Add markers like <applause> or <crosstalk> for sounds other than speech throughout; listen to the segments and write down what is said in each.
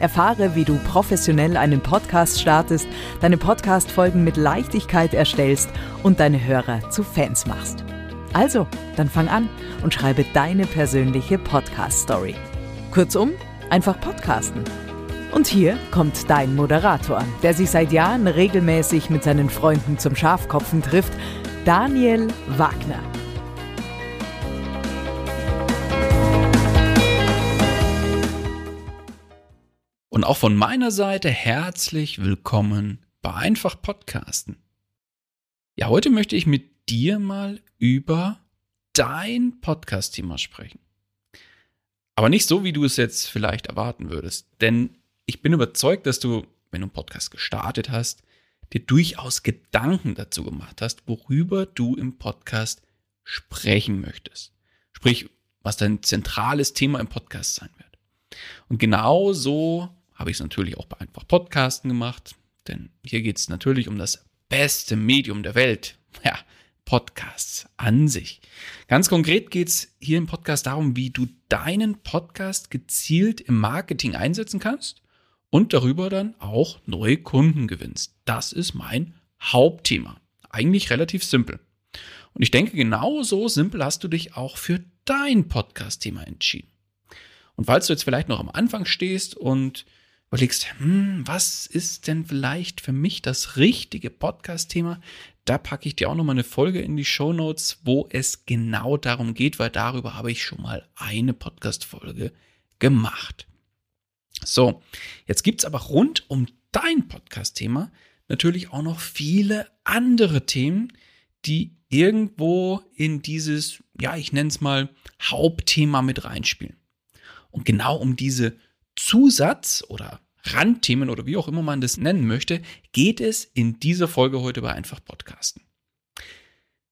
Erfahre, wie du professionell einen Podcast startest, deine Podcast-Folgen mit Leichtigkeit erstellst und deine Hörer zu Fans machst. Also, dann fang an und schreibe deine persönliche Podcast-Story. Kurzum, einfach podcasten. Und hier kommt dein Moderator, der sich seit Jahren regelmäßig mit seinen Freunden zum Schafkopfen trifft, Daniel Wagner. Und auch von meiner Seite herzlich willkommen bei Einfach Podcasten. Ja, heute möchte ich mit dir mal über dein Podcast-Thema sprechen. Aber nicht so, wie du es jetzt vielleicht erwarten würdest. Denn ich bin überzeugt, dass du, wenn du einen Podcast gestartet hast, dir durchaus Gedanken dazu gemacht hast, worüber du im Podcast sprechen möchtest. Sprich, was dein zentrales Thema im Podcast sein wird. Und genau so habe ich es natürlich auch bei einfach Podcasten gemacht, denn hier geht es natürlich um das beste Medium der Welt. <laughs> Ja, Podcasts an sich. Ganz konkret geht es hier im Podcast darum, wie du deinen Podcast gezielt im Marketing einsetzen kannst und darüber dann auch neue Kunden gewinnst. Das ist mein Hauptthema. Eigentlich relativ simpel. Und ich denke, genauso simpel hast du dich auch für dein Podcast-Thema entschieden. Und falls du jetzt vielleicht noch am Anfang stehst und überlegst, hm, was ist denn vielleicht für mich das richtige Podcast-Thema, da packe ich dir auch nochmal eine Folge in die Show Notes, wo es genau darum geht, weil darüber habe ich schon mal eine Podcast-Folge gemacht. So, jetzt gibt es aber rund um dein Podcast-Thema natürlich auch noch viele andere Themen, die irgendwo in dieses, ja, ich nenne es mal Hauptthema mit reinspielen. Und genau um diese Zusatz- oder Randthemen oder wie auch immer man das nennen möchte, geht es in dieser Folge heute bei Einfach Podcasten.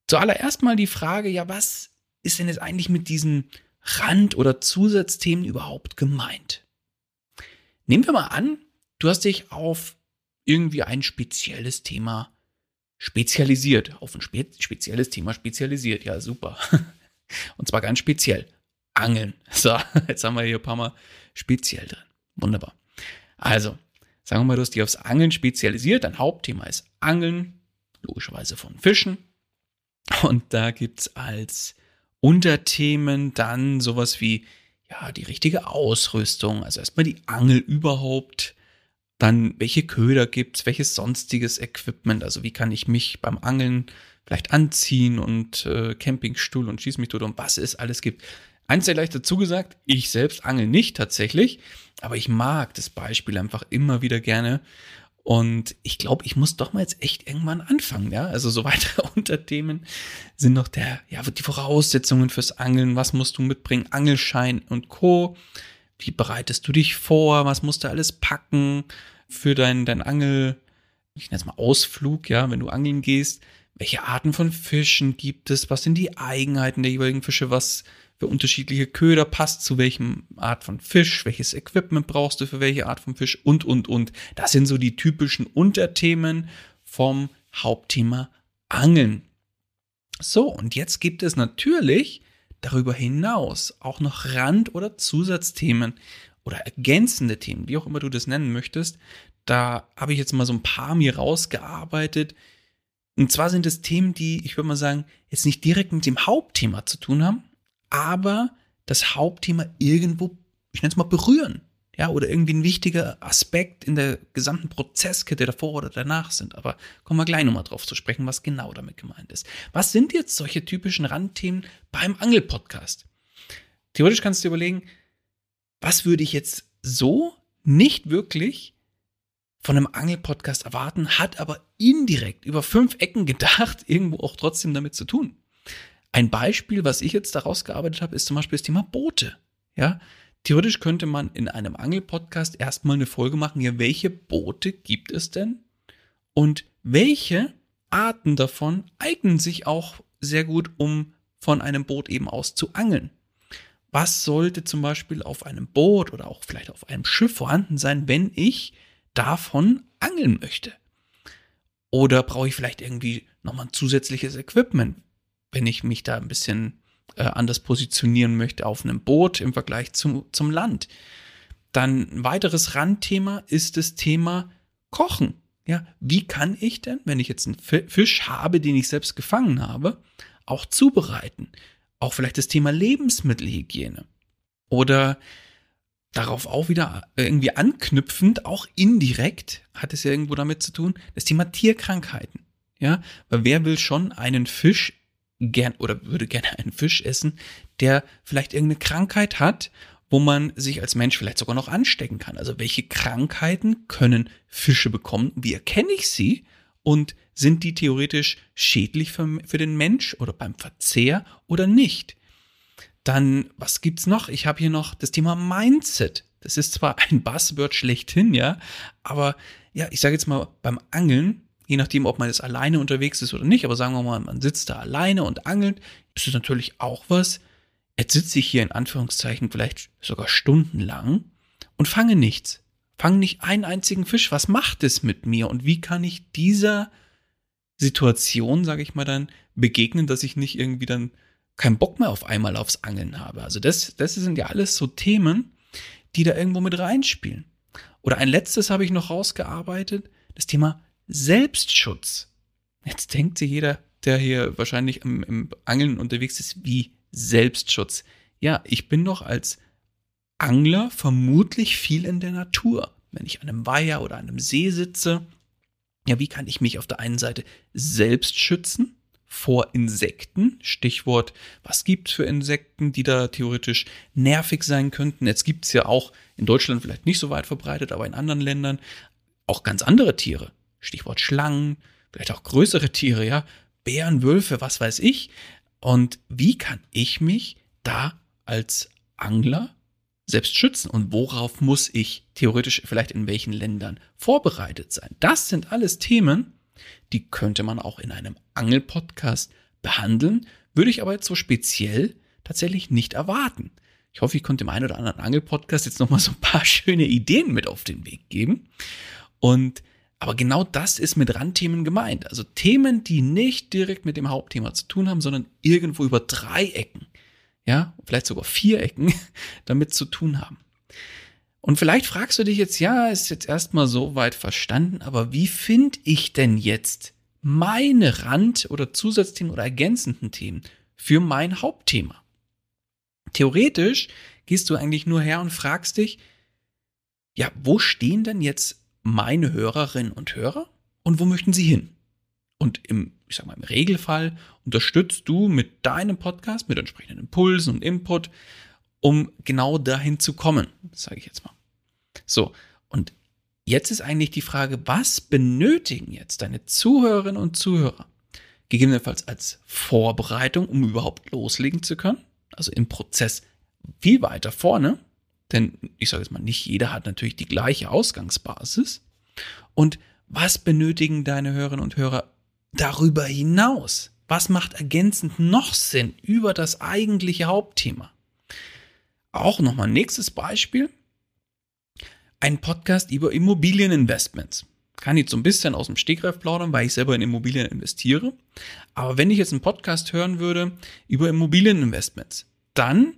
Zuallererst mal die Frage, ja, was ist denn jetzt eigentlich mit diesen Rand- oder Zusatzthemen überhaupt gemeint? Nehmen wir mal an, du hast dich auf irgendwie ein spezielles Thema spezialisiert, auf ein spe spezielles Thema spezialisiert. Ja, super. <laughs> Und zwar ganz speziell. Angeln. <laughs> So, jetzt haben wir hier ein paar Mal speziell drin. Wunderbar. Also, sagen wir mal, du hast dich aufs Angeln spezialisiert. Dein Hauptthema ist Angeln, logischerweise von Fischen. Und da gibt es als Unterthemen dann sowas wie, ja, die richtige Ausrüstung, also erstmal die Angel überhaupt, dann welche Köder gibt es, welches sonstiges Equipment, also wie kann ich mich beim Angeln vielleicht anziehen und äh, Campingstuhl und schieß mich tot und was es alles gibt. Eins sei gleich dazu gesagt, ich selbst angel nicht tatsächlich, aber ich mag das Beispiel einfach immer wieder gerne. Und ich glaube, ich muss doch mal jetzt echt irgendwann anfangen, ja. Also so <laughs> weitere Unterthemen sind noch der, ja, die Voraussetzungen fürs Angeln. Was musst du mitbringen? Angelschein und Co. Wie bereitest du dich vor? Was musst du alles packen für dein, dein Angel, ich nenne es mal Ausflug, ja, wenn du angeln gehst? Welche Arten von Fischen gibt es? Was sind die Eigenheiten der jeweiligen Fische? Was für unterschiedliche Köder passt zu welchem Art von Fisch, welches Equipment brauchst du für welche Art von Fisch und, und, und. Das sind so die typischen Unterthemen vom Hauptthema Angeln. So, und jetzt gibt es natürlich darüber hinaus auch noch Rand- oder Zusatzthemen oder ergänzende Themen, wie auch immer du das nennen möchtest. Da habe ich jetzt mal so ein paar mir rausgearbeitet. Und zwar sind es Themen, die, ich würde mal sagen, jetzt nicht direkt mit dem Hauptthema zu tun haben, aber das Hauptthema irgendwo, ich nenne es mal, berühren ja, oder irgendwie ein wichtiger Aspekt in der gesamten Prozesskette davor oder danach sind. Aber kommen wir gleich nochmal drauf zu sprechen, was genau damit gemeint ist. Was sind jetzt solche typischen Randthemen beim Angelpodcast? Theoretisch kannst du dir überlegen, was würde ich jetzt so nicht wirklich von einem Angelpodcast erwarten, hat aber indirekt über fünf Ecken gedacht, <laughs> irgendwo auch trotzdem damit zu tun. Ein Beispiel, was ich jetzt daraus gearbeitet habe, ist zum Beispiel das Thema Boote. Ja, Theoretisch könnte man in einem Angelpodcast erstmal eine Folge machen, ja, welche Boote gibt es denn? Und welche Arten davon eignen sich auch sehr gut, um von einem Boot eben aus zu angeln? Was sollte zum Beispiel auf einem Boot oder auch vielleicht auf einem Schiff vorhanden sein, wenn ich davon angeln möchte? Oder brauche ich vielleicht irgendwie nochmal ein zusätzliches Equipment, wenn ich mich da ein bisschen äh, anders positionieren möchte auf einem Boot im Vergleich zum, zum Land. Dann ein weiteres Randthema ist das Thema Kochen. Ja, wie kann ich denn, wenn ich jetzt einen Fisch habe, den ich selbst gefangen habe, auch zubereiten? Auch vielleicht das Thema Lebensmittelhygiene. Oder darauf auch wieder irgendwie anknüpfend, auch indirekt, hat es ja irgendwo damit zu tun, das Thema Tierkrankheiten. Ja, weil wer will schon einen Fisch gern oder würde gerne einen Fisch essen, der vielleicht irgendeine Krankheit hat, wo man sich als Mensch vielleicht sogar noch anstecken kann. Also welche Krankheiten können Fische bekommen? Wie erkenne ich sie? Und sind die theoretisch schädlich für, für den Mensch oder beim Verzehr oder nicht? Dann, was gibt's noch? Ich habe hier noch das Thema Mindset. Das ist zwar ein Buzzword schlechthin, ja, aber ja, ich sage jetzt mal, beim Angeln je nachdem, ob man jetzt alleine unterwegs ist oder nicht, aber sagen wir mal, man sitzt da alleine und angelt, ist es natürlich auch was. Jetzt sitze ich hier in Anführungszeichen vielleicht sogar stundenlang und fange nichts. Fange nicht einen einzigen Fisch. Was macht es mit mir und wie kann ich dieser Situation, sage ich mal dann, begegnen, dass ich nicht irgendwie dann keinen Bock mehr auf einmal aufs Angeln habe. Also das, das sind ja alles so Themen, die da irgendwo mit reinspielen. Oder ein letztes habe ich noch rausgearbeitet, das Thema Selbstschutz. Jetzt denkt sich jeder, der hier wahrscheinlich im, im Angeln unterwegs ist, wie Selbstschutz. Ja, ich bin doch als Angler vermutlich viel in der Natur. Wenn ich an einem Weiher oder an einem See sitze, ja, wie kann ich mich auf der einen Seite selbst schützen vor Insekten? Stichwort, was gibt es für Insekten, die da theoretisch nervig sein könnten? Jetzt gibt es ja auch in Deutschland vielleicht nicht so weit verbreitet, aber in anderen Ländern auch ganz andere Tiere. Stichwort Schlangen, vielleicht auch größere Tiere, ja, Bären, Wölfe, was weiß ich. Und wie kann ich mich da als Angler selbst schützen und worauf muss ich theoretisch vielleicht in welchen Ländern vorbereitet sein? Das sind alles Themen, die könnte man auch in einem Angelpodcast behandeln, würde ich aber jetzt so speziell tatsächlich nicht erwarten. Ich hoffe, ich konnte dem einen oder anderen Angelpodcast jetzt nochmal so ein paar <laughs> schöne Ideen mit auf den Weg geben. Und aber genau das ist mit Randthemen gemeint. Also Themen, die nicht direkt mit dem Hauptthema zu tun haben, sondern irgendwo über Dreiecken, ja, vielleicht sogar Vierecken <laughs> damit zu tun haben. Und vielleicht fragst du dich jetzt, ja, ist jetzt erstmal so weit verstanden, aber wie finde ich denn jetzt meine Rand- oder Zusatzthemen oder ergänzenden Themen für mein Hauptthema? Theoretisch gehst du eigentlich nur her und fragst dich, ja, wo stehen denn jetzt meine Hörerinnen und Hörer und wo möchten sie hin? Und im, ich sag mal, im Regelfall unterstützt du mit deinem Podcast, mit entsprechenden Impulsen und Input, um genau dahin zu kommen, sage ich jetzt mal. So, und jetzt ist eigentlich die Frage, was benötigen jetzt deine Zuhörerinnen und Zuhörer? Gegebenenfalls als Vorbereitung, um überhaupt loslegen zu können, also im Prozess viel weiter vorne, denn ich sage jetzt mal, nicht jeder hat natürlich die gleiche Ausgangsbasis. Und was benötigen deine Hörerinnen und Hörer darüber hinaus? Was macht ergänzend noch Sinn über das eigentliche Hauptthema? Auch nochmal nächstes Beispiel. Ein Podcast über Immobilieninvestments. kann jetzt so ein bisschen aus dem Stegreif plaudern, weil ich selber in Immobilien investiere. Aber wenn ich jetzt einen Podcast hören würde über Immobilieninvestments, dann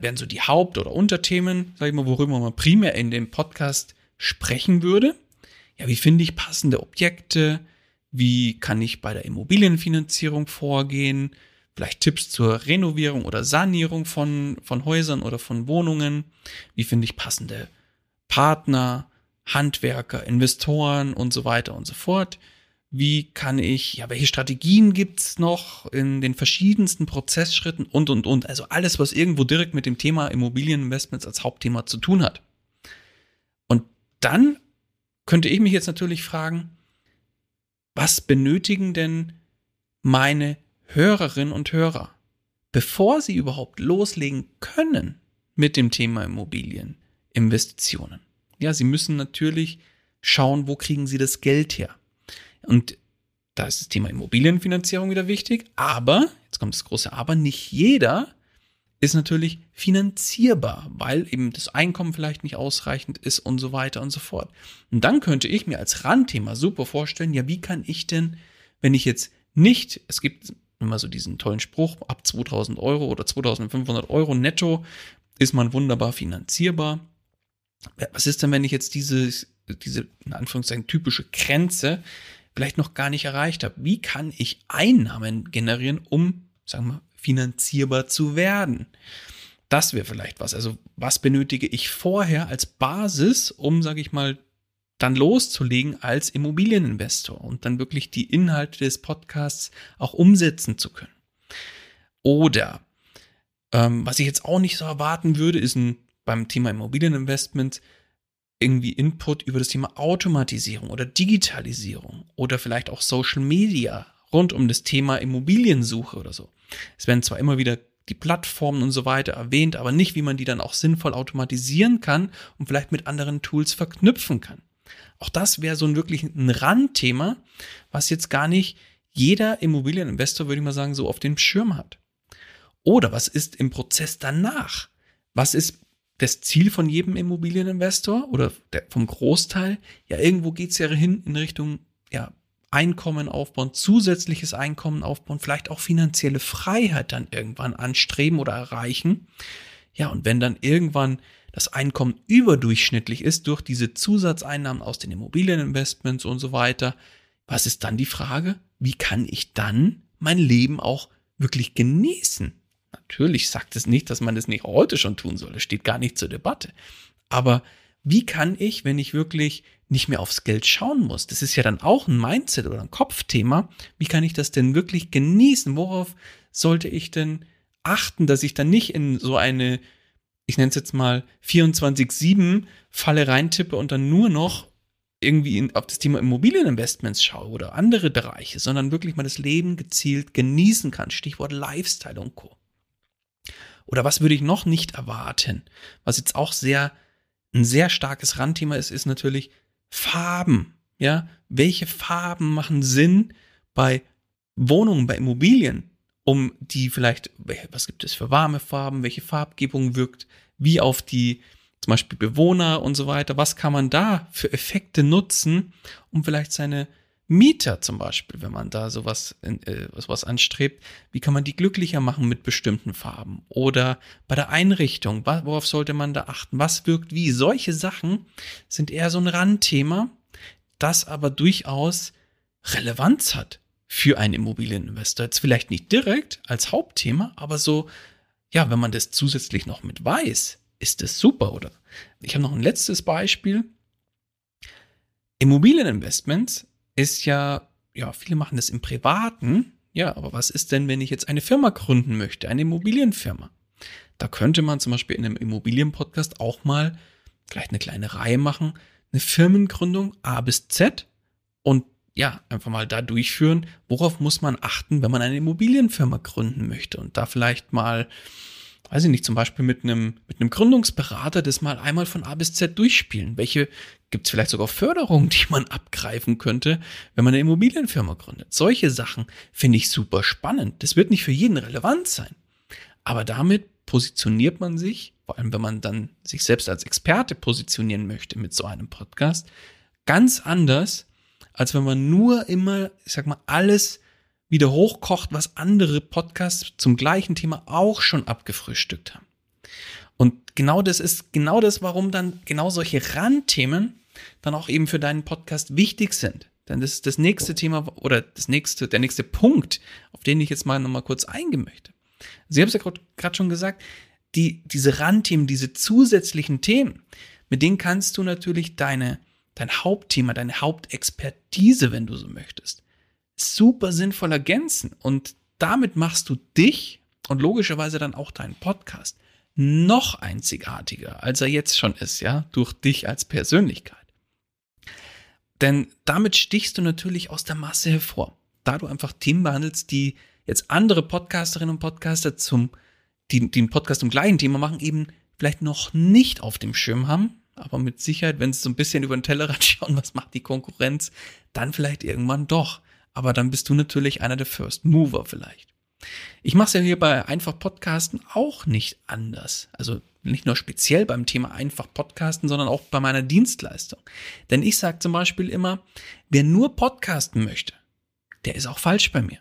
wären so die Haupt- oder Unterthemen, sag ich mal, worüber man primär in dem Podcast sprechen würde. Ja, wie finde ich passende Objekte? Wie kann ich bei der Immobilienfinanzierung vorgehen? Vielleicht Tipps zur Renovierung oder Sanierung von, von Häusern oder von Wohnungen. Wie finde ich passende Partner, Handwerker, Investoren und so weiter und so fort. Wie kann ich, ja, welche Strategien gibt's noch in den verschiedensten Prozessschritten und, und, und. Also alles, was irgendwo direkt mit dem Thema Immobilieninvestments als Hauptthema zu tun hat. Und dann könnte ich mich jetzt natürlich fragen, was benötigen denn meine Hörerinnen und Hörer, bevor sie überhaupt loslegen können mit dem Thema Immobilieninvestitionen? Ja, sie müssen natürlich schauen, wo kriegen sie das Geld her. Und da ist das Thema Immobilienfinanzierung wieder wichtig. Aber, jetzt kommt das große Aber, nicht jeder ist natürlich finanzierbar, weil eben das Einkommen vielleicht nicht ausreichend ist und so weiter und so fort. Und dann könnte ich mir als Randthema super vorstellen, ja, wie kann ich denn, wenn ich jetzt nicht, es gibt immer so diesen tollen Spruch, ab 2000 Euro oder 2500 Euro netto ist man wunderbar finanzierbar was ist denn, wenn ich jetzt diese, diese, in Anführungszeichen, typische Grenze vielleicht noch gar nicht erreicht habe? Wie kann ich Einnahmen generieren, um, sagen wir, finanzierbar zu werden? Das wäre vielleicht was. Also, was benötige ich vorher als Basis, um, sage ich mal, dann loszulegen als Immobilieninvestor und dann wirklich die Inhalte des Podcasts auch umsetzen zu können? Oder ähm, was ich jetzt auch nicht so erwarten würde, ist ein beim Thema Immobilieninvestment irgendwie Input über das Thema Automatisierung oder Digitalisierung oder vielleicht auch Social Media rund um das Thema Immobiliensuche oder so. Es werden zwar immer wieder die Plattformen und so weiter erwähnt, aber nicht, wie man die dann auch sinnvoll automatisieren kann und vielleicht mit anderen Tools verknüpfen kann. Auch das wäre so ein wirklich ein Randthema, was jetzt gar nicht jeder Immobilieninvestor, würde ich mal sagen, so auf dem Schirm hat. Oder was ist im Prozess danach? Was ist das Ziel von jedem Immobilieninvestor oder der, vom Großteil, ja, irgendwo geht's ja hin in Richtung ja, Einkommen aufbauen, zusätzliches Einkommen aufbauen, vielleicht auch finanzielle Freiheit dann irgendwann anstreben oder erreichen. Ja, und wenn dann irgendwann das Einkommen überdurchschnittlich ist durch diese Zusatzeinnahmen aus den Immobilieninvestments und so weiter, was ist dann die Frage? Wie kann ich dann mein Leben auch wirklich genießen? Natürlich sagt es nicht, dass man das nicht heute schon tun soll. Das steht gar nicht zur Debatte. Aber wie kann ich, wenn ich wirklich nicht mehr aufs Geld schauen muss, das ist ja dann auch ein Mindset oder ein Kopfthema, wie kann ich das denn wirklich genießen? Worauf sollte ich denn achten, dass ich dann nicht in so eine, ich nenne es jetzt mal 24-7 Falle reintippe und dann nur noch irgendwie in, auf das Thema Immobilieninvestments schaue oder andere Bereiche, sondern wirklich mal das Leben gezielt genießen kann. Stichwort Lifestyle und Co. Oder was würde ich noch nicht erwarten? Was jetzt auch sehr, ein sehr starkes Randthema ist, ist natürlich Farben. Ja, welche Farben machen Sinn bei Wohnungen, bei Immobilien, um die vielleicht, was gibt es für warme Farben, welche Farbgebung wirkt, wie auf die zum Beispiel Bewohner und so weiter, was kann man da für Effekte nutzen, um vielleicht seine Mieter zum Beispiel, wenn man da sowas, äh, sowas anstrebt, wie kann man die glücklicher machen mit bestimmten Farben? Oder bei der Einrichtung, worauf sollte man da achten? Was wirkt wie? Solche Sachen sind eher so ein Randthema, das aber durchaus Relevanz hat für einen Immobilieninvestor. Jetzt vielleicht nicht direkt als Hauptthema, aber so, ja, wenn man das zusätzlich noch mit weiß, ist das super, oder? Ich habe noch ein letztes Beispiel. Immobilieninvestments ist ja, ja, viele machen das im Privaten. Ja, aber was ist denn, wenn ich jetzt eine Firma gründen möchte, eine Immobilienfirma? Da könnte man zum Beispiel in einem Immobilienpodcast auch mal vielleicht eine kleine Reihe machen, eine Firmengründung A bis Z und ja, einfach mal da durchführen, worauf muss man achten, wenn man eine Immobilienfirma gründen möchte und da vielleicht mal weiß ich nicht, zum Beispiel mit einem, mit einem Gründungsberater das mal einmal von A bis Z durchspielen. Welche gibt es vielleicht sogar Förderungen, die man abgreifen könnte, wenn man eine Immobilienfirma gründet? Solche Sachen finde ich super spannend. Das wird nicht für jeden relevant sein. Aber damit positioniert man sich, vor allem wenn man dann sich selbst als Experte positionieren möchte mit so einem Podcast, ganz anders, als wenn man nur immer, ich sag mal, alles wieder hochkocht, was andere Podcasts zum gleichen Thema auch schon abgefrühstückt haben. Und genau das ist genau das, warum dann genau solche Randthemen dann auch eben für deinen Podcast wichtig sind. Denn das ist das nächste Thema oder das nächste, der nächste Punkt, auf den ich jetzt mal nochmal kurz eingehen möchte. Sie haben es ja gerade schon gesagt, die, diese Randthemen, diese zusätzlichen Themen, mit denen kannst du natürlich deine, dein Hauptthema, deine Hauptexpertise, wenn du so möchtest, super sinnvoll ergänzen. Und damit machst du dich und logischerweise dann auch deinen Podcast noch einzigartiger, als er jetzt schon ist, ja, durch dich als Persönlichkeit. Denn damit stichst du natürlich aus der Masse hervor, da du einfach Themen behandelst, die jetzt andere Podcasterinnen und Podcaster zum, die, die einen Podcast zum gleichen Thema machen, eben vielleicht noch nicht auf dem Schirm haben, aber mit Sicherheit, wenn sie so ein bisschen über den Tellerrand <laughs> schauen, was macht die Konkurrenz, dann vielleicht irgendwann doch. Aber dann bist du natürlich einer der First Mover vielleicht. Ich mache es ja hier bei Einfach Podcasten auch nicht anders. Also nicht nur speziell beim Thema Einfach Podcasten, sondern auch bei meiner Dienstleistung. Denn ich sage zum Beispiel immer, wer nur podcasten möchte, der ist auch falsch bei mir.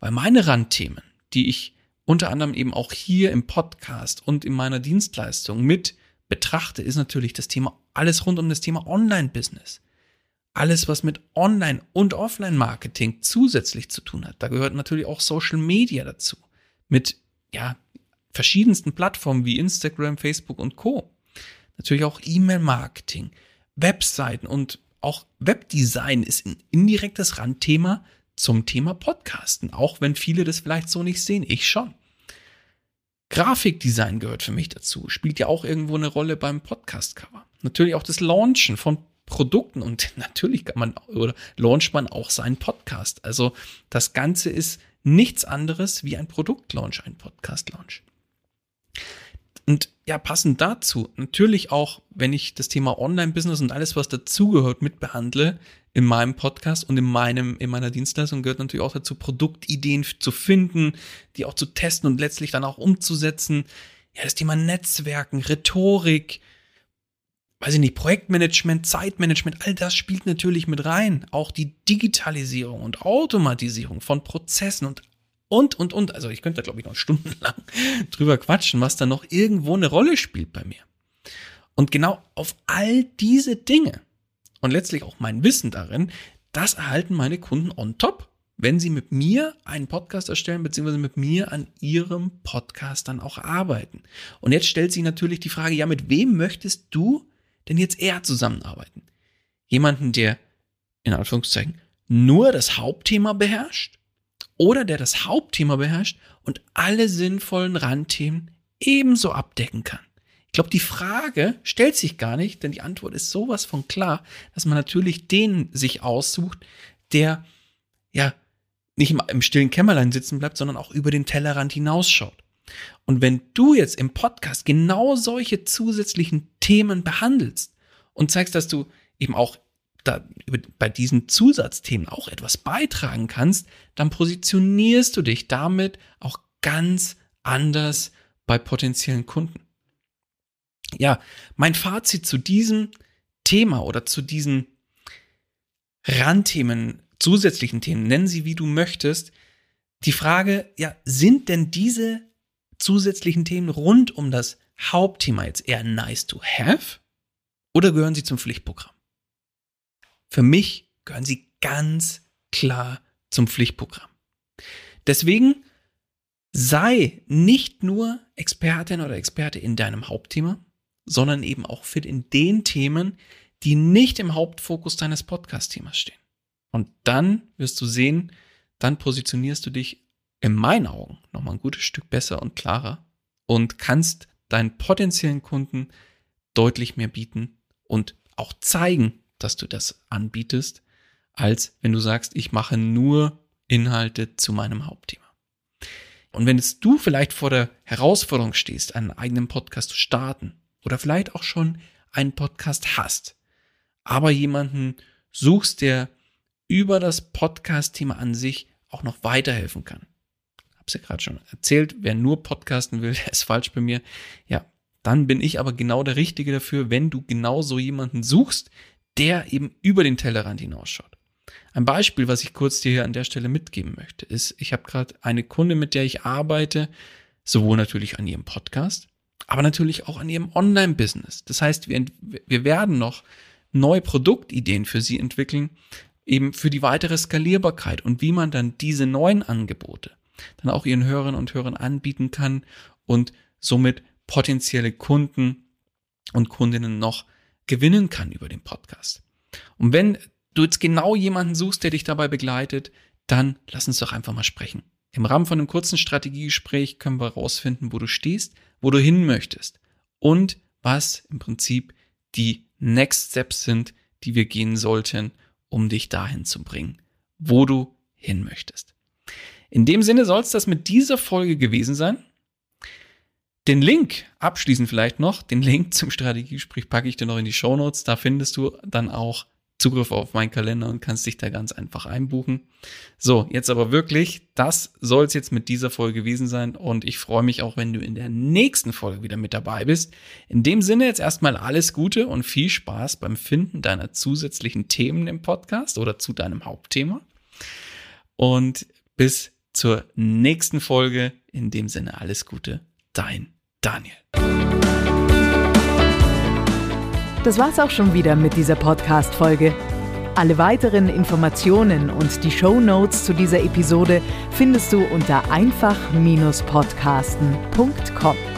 Weil meine Randthemen, die ich unter anderem eben auch hier im Podcast und in meiner Dienstleistung mit betrachte, ist natürlich das Thema, alles rund um das Thema Online-Business. Alles, was mit Online- und Offline-Marketing zusätzlich zu tun hat. Da gehört natürlich auch Social Media dazu. Mit, ja, verschiedensten Plattformen wie Instagram, Facebook und Co. Natürlich auch E-Mail-Marketing, Webseiten und auch Webdesign ist ein indirektes Randthema zum Thema Podcasten, auch wenn viele das vielleicht so nicht sehen. Ich schon. Grafikdesign gehört für mich dazu, spielt ja auch irgendwo eine Rolle beim Podcast-Cover. Natürlich auch das Launchen von Produkten und <laughs> natürlich kann man oder launcht man auch seinen Podcast. Also das Ganze ist nichts anderes wie ein Produktlaunch, ein Podcast-Launch. Und ja, passend dazu, natürlich auch, wenn ich das Thema Online-Business und alles, was dazugehört, mit behandle in meinem Podcast und in meinem, in meiner Dienstleistung gehört natürlich auch dazu, Produktideen zu finden, die auch zu testen und letztlich dann auch umzusetzen. Ja, das Thema Netzwerken, Rhetorik, weiß ich nicht, Projektmanagement, Zeitmanagement, all das spielt natürlich mit rein. Auch die Digitalisierung und Automatisierung von Prozessen und und, und, und. Also ich könnte da, glaube ich, noch stundenlang <laughs> drüber quatschen, was da noch irgendwo eine Rolle spielt bei mir. Und genau auf all diese Dinge und letztlich auch mein Wissen darin, das erhalten meine Kunden on top, wenn sie mit mir einen Podcast erstellen, beziehungsweise mit mir an ihrem Podcast dann auch arbeiten. Und jetzt stellt sich natürlich die Frage, ja, mit wem möchtest du denn jetzt eher zusammenarbeiten? Jemanden, der in Anführungszeichen nur das Hauptthema beherrscht? oder der das Hauptthema beherrscht und alle sinnvollen Randthemen ebenso abdecken kann. Ich glaube, die Frage stellt sich gar nicht, denn die Antwort ist sowas von klar, dass man natürlich den sich aussucht, der ja nicht im, stillen Kämmerlein sitzen bleibt, sondern auch über den Tellerrand hinausschaut. Und wenn du jetzt im Podcast genau solche zusätzlichen Themen behandelst und zeigst, dass du eben auch da bei diesen Zusatzthemen auch etwas beitragen kannst, dann positionierst du dich damit auch ganz anders bei potenziellen Kunden. Ja, mein Fazit zu diesem Thema oder zu diesen Randthemen, zusätzlichen Themen, nennen sie wie du möchtest, die Frage, ja, sind denn diese zusätzlichen Themen rund um das Hauptthema jetzt eher nice to have oder gehören sie zum Pflichtprogramm? Für mich gehören sie ganz klar zum Pflichtprogramm. Deswegen sei nicht nur Expertin oder Experte in deinem Hauptthema, sondern eben auch fit in den Themen, die nicht im Hauptfokus deines Podcast-Themas stehen. Und dann wirst du sehen, dann positionierst du dich in meinen Augen nochmal ein gutes Stück besser und klarer und kannst deinen potenziellen Kunden deutlich mehr bieten und auch zeigen, dass du das anbietest, als wenn du sagst, ich mache nur Inhalte zu meinem Hauptthema. Und wenn jetzt du vielleicht vor der Herausforderung stehst, einen eigenen Podcast zu starten oder vielleicht auch schon einen Podcast hast, aber jemanden suchst, der über das Podcast-Thema an sich auch noch weiterhelfen kann. Hab's ja gerade schon erzählt, wer nur podcasten will, <laughs> der ist falsch bei mir. Ja, dann bin ich aber genau der Richtige dafür, wenn du genau so jemanden suchst, der eben über den Tellerrand hinausschaut. Ein Beispiel, was ich kurz dir hier an der Stelle mitgeben möchte, ist, ich habe gerade eine Kunde, mit der ich arbeite, sowohl natürlich an ihrem Podcast, aber natürlich auch an ihrem Online-Business. Das heißt, wir, wir werden noch neue Produktideen für sie entwickeln, eben für die weitere Skalierbarkeit und wie man dann diese neuen Angebote dann auch ihren Hörerinnen und Hörern anbieten kann und somit potenzielle Kunden und Kundinnen noch gewinnen kann über den Podcast. Und wenn du jetzt genau jemanden suchst, der dich dabei begleitet, dann lass uns doch einfach mal sprechen. Im Rahmen von einem kurzen Strategiegespräch können wir herausfinden, wo du stehst, wo du hin möchtest und was im Prinzip die Next Steps sind, die wir gehen sollten, um dich dahin zu bringen, wo du hin möchtest. In dem Sinne soll es das mit dieser Folge gewesen sein. Den Link, abschließend vielleicht noch, den Link zum Strategiegespräch packe ich dir noch in die Show Notes. Da findest du dann auch Zugriff auf meinen Kalender und kannst dich da ganz einfach einbuchen. So, jetzt aber wirklich, das soll es jetzt mit dieser Folge gewesen sein und ich freue mich auch, wenn du in der nächsten Folge wieder mit dabei bist. In dem Sinne jetzt erstmal alles Gute und viel Spaß beim Finden deiner zusätzlichen Themen im Podcast oder zu deinem Hauptthema. Und bis zur nächsten Folge. In dem Sinne alles Gute, dein Daniel. Das war's auch schon wieder mit dieser Podcast-Folge. Alle weiteren Informationen und die Show Notes zu dieser Episode findest du unter einfach-podcasten.com.